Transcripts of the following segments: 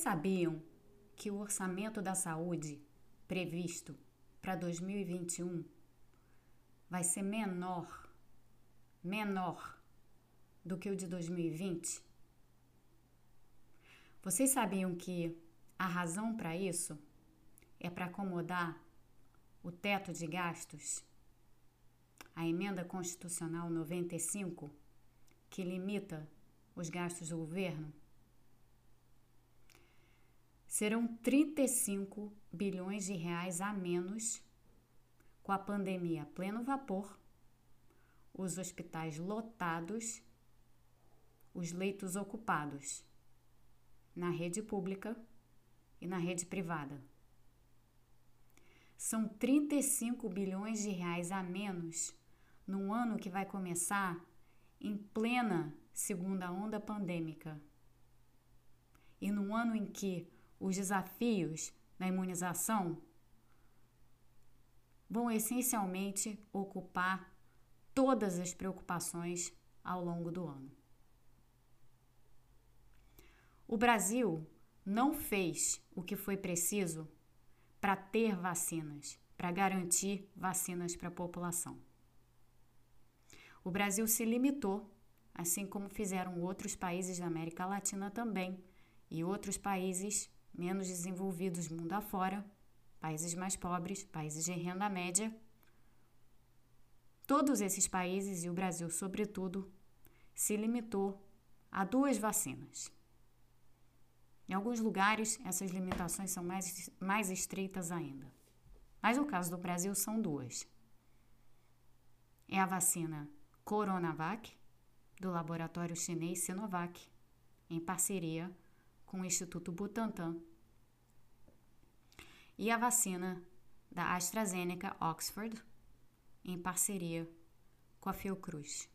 sabiam que o orçamento da saúde previsto para 2021 vai ser menor, menor do que o de 2020? Vocês sabiam que a razão para isso é para acomodar o teto de gastos? A emenda constitucional 95, que limita os gastos do governo? Serão 35 bilhões de reais a menos com a pandemia a pleno vapor, os hospitais lotados, os leitos ocupados na rede pública e na rede privada. São 35 bilhões de reais a menos num ano que vai começar em plena segunda onda pandêmica. E num ano em que os desafios da imunização vão essencialmente ocupar todas as preocupações ao longo do ano. O Brasil não fez o que foi preciso para ter vacinas, para garantir vacinas para a população. O Brasil se limitou, assim como fizeram outros países da América Latina também e outros países menos desenvolvidos mundo afora, países mais pobres, países de renda média. Todos esses países, e o Brasil sobretudo, se limitou a duas vacinas em alguns lugares, essas limitações são mais, mais estreitas ainda. Mas no caso do Brasil, são duas. É a vacina Coronavac, do laboratório chinês Sinovac, em parceria com o Instituto Butantan, e a vacina da AstraZeneca Oxford, em parceria com a Fiocruz.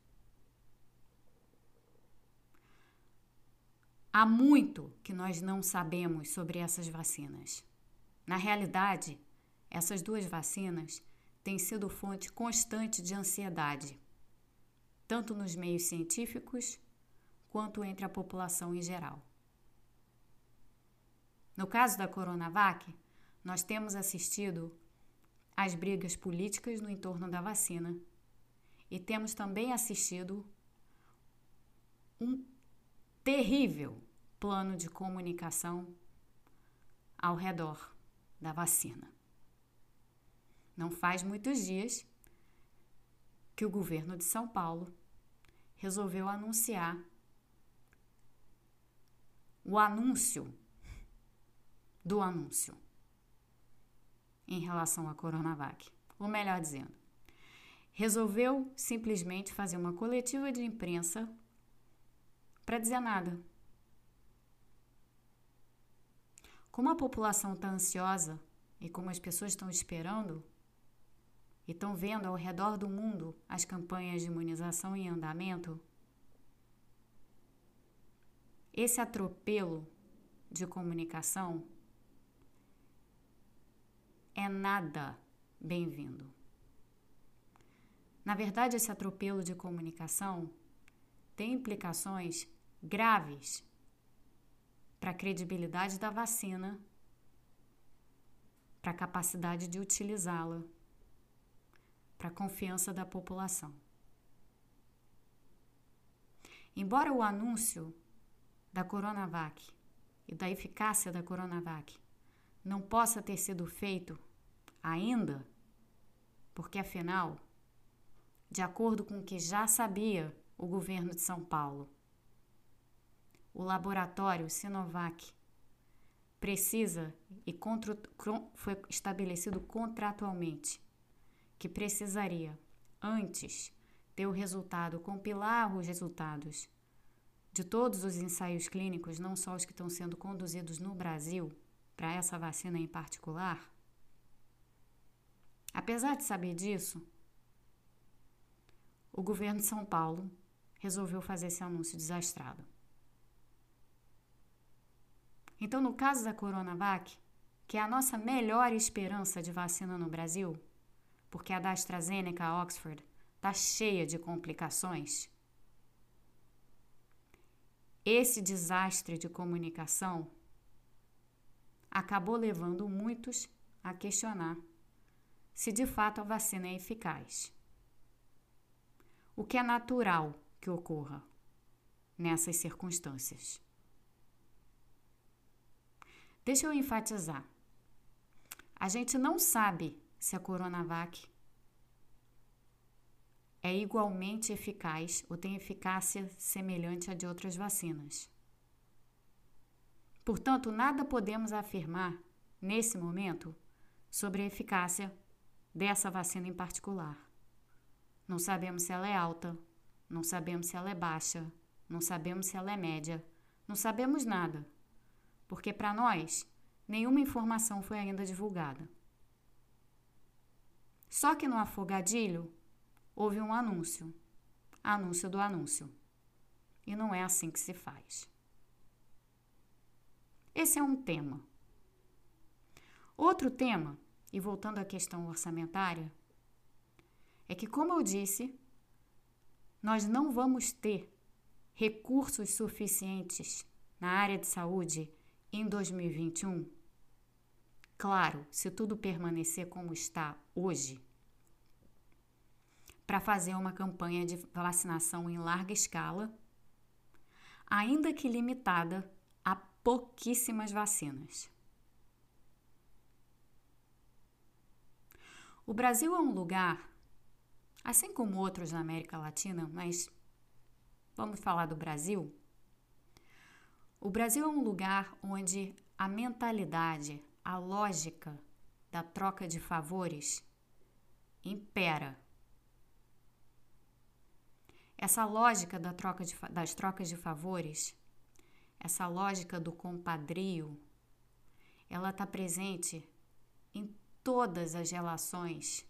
Há muito que nós não sabemos sobre essas vacinas. Na realidade, essas duas vacinas têm sido fonte constante de ansiedade, tanto nos meios científicos quanto entre a população em geral. No caso da Coronavac, nós temos assistido às brigas políticas no entorno da vacina e temos também assistido um terrível plano de comunicação ao redor da vacina. Não faz muitos dias que o governo de São Paulo resolveu anunciar o anúncio do anúncio em relação à Coronavac. Ou melhor dizendo, resolveu simplesmente fazer uma coletiva de imprensa para dizer nada. Como a população está ansiosa e como as pessoas estão esperando e estão vendo ao redor do mundo as campanhas de imunização em andamento, esse atropelo de comunicação é nada bem-vindo. Na verdade, esse atropelo de comunicação tem implicações graves para a credibilidade da vacina, para a capacidade de utilizá-la, para a confiança da população. Embora o anúncio da Coronavac e da eficácia da Coronavac não possa ter sido feito ainda, porque afinal, de acordo com o que já sabia o governo de São Paulo, o laboratório Sinovac precisa e contra, foi estabelecido contratualmente que precisaria antes ter o resultado, compilar os resultados de todos os ensaios clínicos, não só os que estão sendo conduzidos no Brasil, para essa vacina em particular. Apesar de saber disso, o governo de São Paulo resolveu fazer esse anúncio desastrado. Então, no caso da Coronavac, que é a nossa melhor esperança de vacina no Brasil, porque a da AstraZeneca Oxford está cheia de complicações, esse desastre de comunicação acabou levando muitos a questionar se de fato a vacina é eficaz. O que é natural que ocorra nessas circunstâncias. Deixa eu enfatizar. A gente não sabe se a Coronavac é igualmente eficaz ou tem eficácia semelhante à de outras vacinas. Portanto, nada podemos afirmar nesse momento sobre a eficácia dessa vacina em particular. Não sabemos se ela é alta, não sabemos se ela é baixa, não sabemos se ela é média, não sabemos nada, porque para nós nenhuma informação foi ainda divulgada. Só que no afogadilho houve um anúncio. Anúncio do anúncio. E não é assim que se faz. Esse é um tema. Outro tema, e voltando à questão orçamentária, é que, como eu disse, nós não vamos ter recursos suficientes na área de saúde em 2021. Claro, se tudo permanecer como está hoje, para fazer uma campanha de vacinação em larga escala, ainda que limitada a pouquíssimas vacinas. O Brasil é um lugar, assim como outros na América Latina, mas vamos falar do Brasil. O Brasil é um lugar onde a mentalidade, a lógica da troca de favores impera essa lógica da troca de, das trocas de favores, essa lógica do compadrio, ela está presente em todas as relações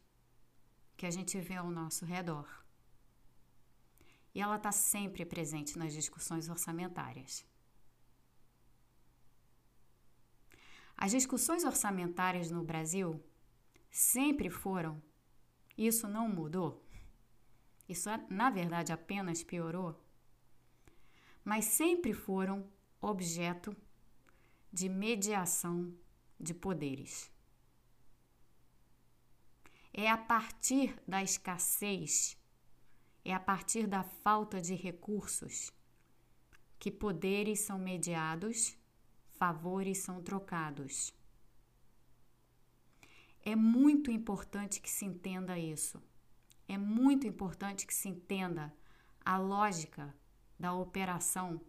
que a gente vê ao nosso redor. E ela está sempre presente nas discussões orçamentárias. As discussões orçamentárias no Brasil sempre foram, isso não mudou, isso, na verdade, apenas piorou. Mas sempre foram objeto de mediação de poderes. É a partir da escassez, é a partir da falta de recursos que poderes são mediados, favores são trocados. É muito importante que se entenda isso é muito importante que se entenda a lógica da operação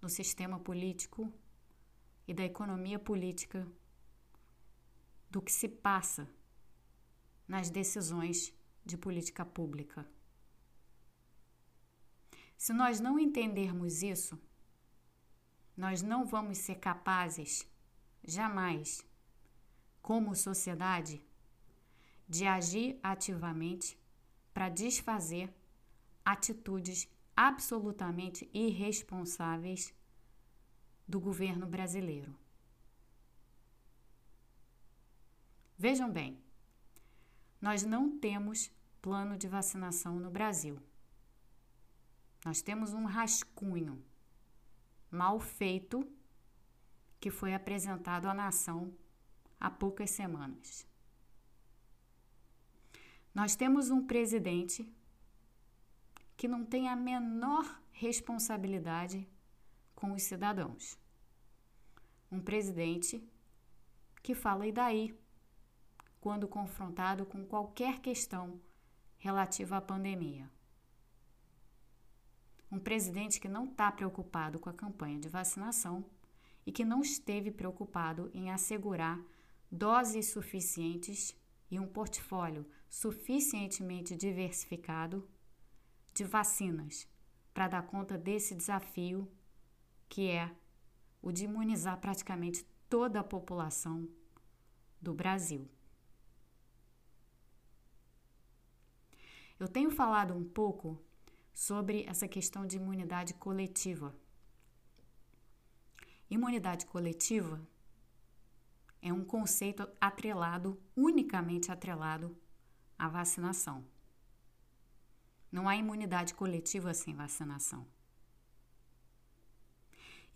do sistema político e da economia política do que se passa nas decisões de política pública. Se nós não entendermos isso, nós não vamos ser capazes, jamais, como sociedade, de agir ativamente para desfazer atitudes absolutamente irresponsáveis do governo brasileiro. Vejam bem, nós não temos plano de vacinação no Brasil. Nós temos um rascunho mal feito que foi apresentado à nação há poucas semanas. Nós temos um presidente que não tem a menor responsabilidade com os cidadãos. Um presidente que fala e daí quando confrontado com qualquer questão relativa à pandemia. Um presidente que não está preocupado com a campanha de vacinação e que não esteve preocupado em assegurar doses suficientes e um portfólio suficientemente diversificado de vacinas para dar conta desse desafio que é o de imunizar praticamente toda a população do Brasil. Eu tenho falado um pouco sobre essa questão de imunidade coletiva. Imunidade coletiva é um conceito atrelado, unicamente atrelado à vacinação. Não há imunidade coletiva sem vacinação.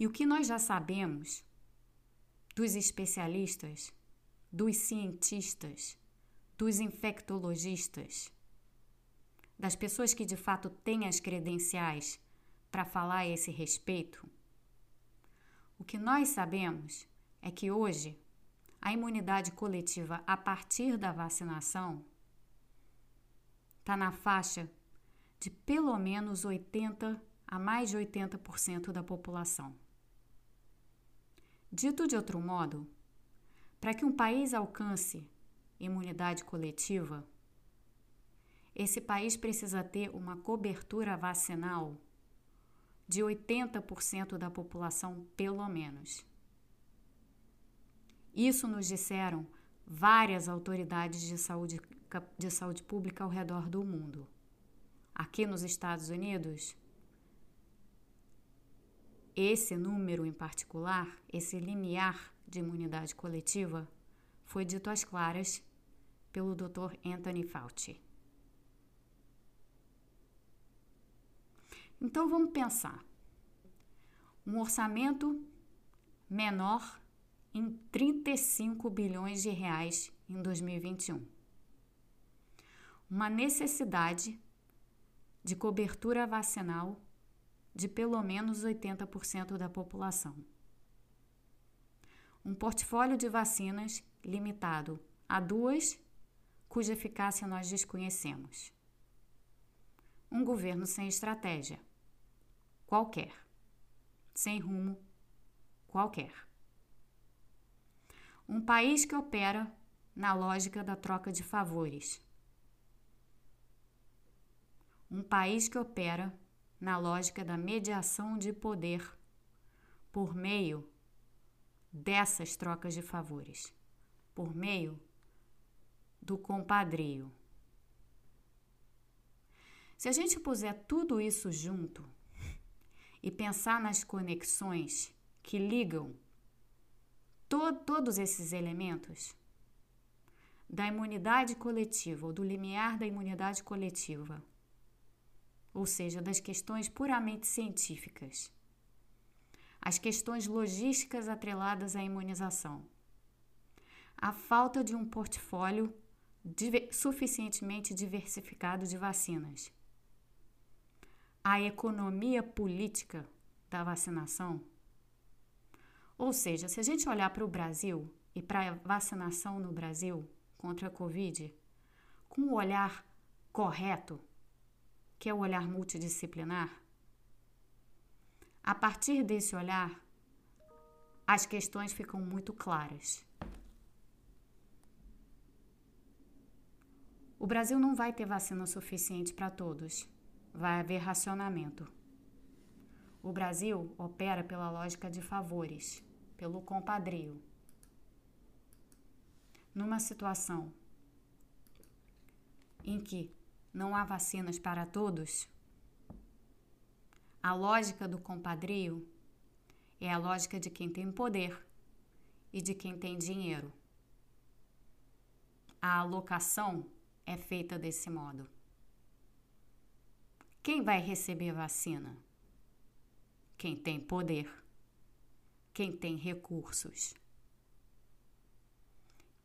E o que nós já sabemos dos especialistas, dos cientistas, dos infectologistas, das pessoas que de fato têm as credenciais para falar a esse respeito? O que nós sabemos é que hoje a imunidade coletiva a partir da vacinação está na faixa de pelo menos 80 a mais de 80% da população. Dito de outro modo, para que um país alcance imunidade coletiva, esse país precisa ter uma cobertura vacinal de 80% da população, pelo menos. Isso nos disseram várias autoridades de saúde, de saúde pública ao redor do mundo. Aqui nos Estados Unidos, esse número em particular, esse limiar de imunidade coletiva, foi dito às claras pelo Dr. Anthony Fauci. Então vamos pensar. Um orçamento menor em 35 bilhões de reais em 2021. Uma necessidade de cobertura vacinal de pelo menos 80% da população. Um portfólio de vacinas limitado a duas, cuja eficácia nós desconhecemos. Um governo sem estratégia, qualquer, sem rumo, qualquer. Um país que opera na lógica da troca de favores. Um país que opera na lógica da mediação de poder por meio dessas trocas de favores, por meio do compadrio. Se a gente puser tudo isso junto e pensar nas conexões que ligam to todos esses elementos da imunidade coletiva ou do limiar da imunidade coletiva, ou seja, das questões puramente científicas, as questões logísticas atreladas à imunização, a falta de um portfólio diver suficientemente diversificado de vacinas, a economia política da vacinação ou seja, se a gente olhar para o Brasil e para a vacinação no Brasil contra a Covid, com o olhar correto, que é o olhar multidisciplinar, a partir desse olhar, as questões ficam muito claras. O Brasil não vai ter vacina suficiente para todos. Vai haver racionamento. O Brasil opera pela lógica de favores pelo compadrio. Numa situação em que não há vacinas para todos, a lógica do compadrio é a lógica de quem tem poder e de quem tem dinheiro. A alocação é feita desse modo. Quem vai receber vacina? Quem tem poder quem tem recursos.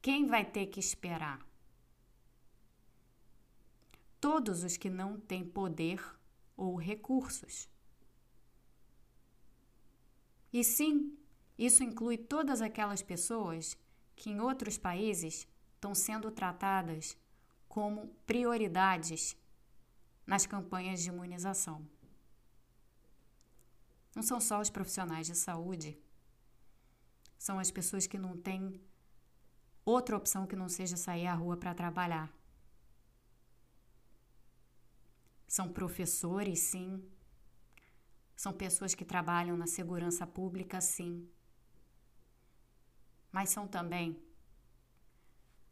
Quem vai ter que esperar? Todos os que não têm poder ou recursos. E sim, isso inclui todas aquelas pessoas que em outros países estão sendo tratadas como prioridades nas campanhas de imunização. Não são só os profissionais de saúde são as pessoas que não têm outra opção que não seja sair à rua para trabalhar. São professores, sim. São pessoas que trabalham na segurança pública, sim. Mas são também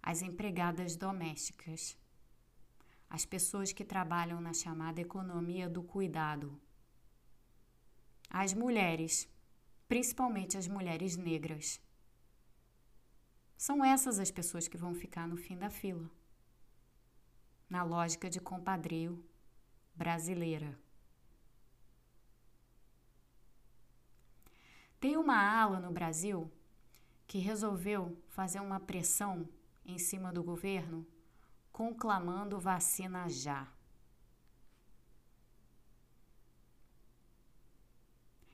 as empregadas domésticas, as pessoas que trabalham na chamada economia do cuidado, as mulheres principalmente as mulheres negras. São essas as pessoas que vão ficar no fim da fila, na lógica de compadrio brasileira. Tem uma ala no Brasil que resolveu fazer uma pressão em cima do governo conclamando vacina já.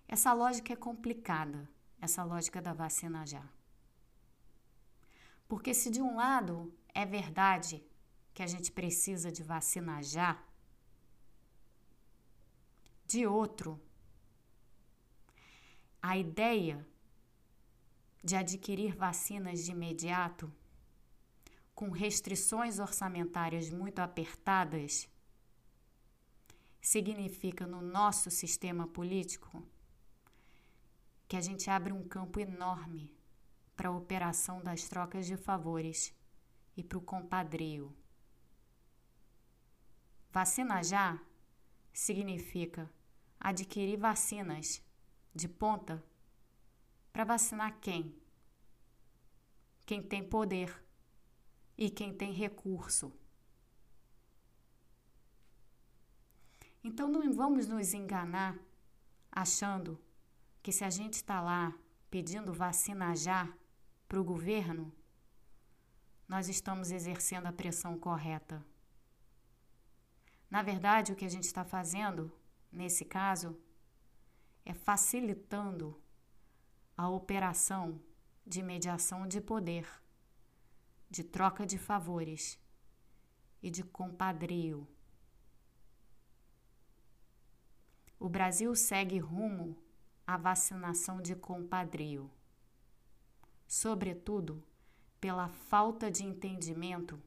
Essa lógica é complicada, essa lógica da vacina já. Porque se de um lado é verdade que a gente precisa de vacina já, de outro, a ideia de adquirir vacinas de imediato, com restrições orçamentárias muito apertadas, significa no nosso sistema político que a gente abre um campo enorme para a operação das trocas de favores e para o compadrio. Vacina já significa adquirir vacinas de ponta para vacinar quem? Quem tem poder e quem tem recurso. Então não vamos nos enganar achando que se a gente está lá pedindo vacina já para o governo, nós estamos exercendo a pressão correta. Na verdade, o que a gente está fazendo, nesse caso, é facilitando a operação de mediação de poder, de troca de favores e de compadrio. O Brasil segue rumo à vacinação de compadrio, sobretudo pela falta de entendimento,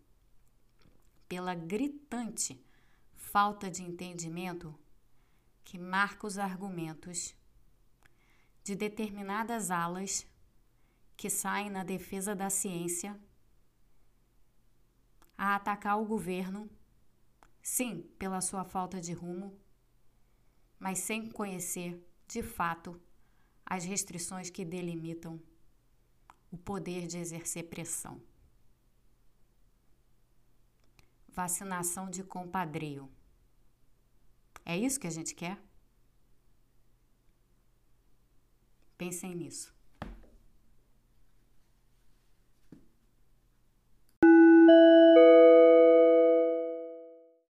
pela gritante falta de entendimento que marca os argumentos de determinadas alas que saem na defesa da ciência a atacar o governo, sim, pela sua falta de rumo, mas sem conhecer, de fato, as restrições que delimitam o poder de exercer pressão. Vacinação de compadrio. É isso que a gente quer? Pensem nisso.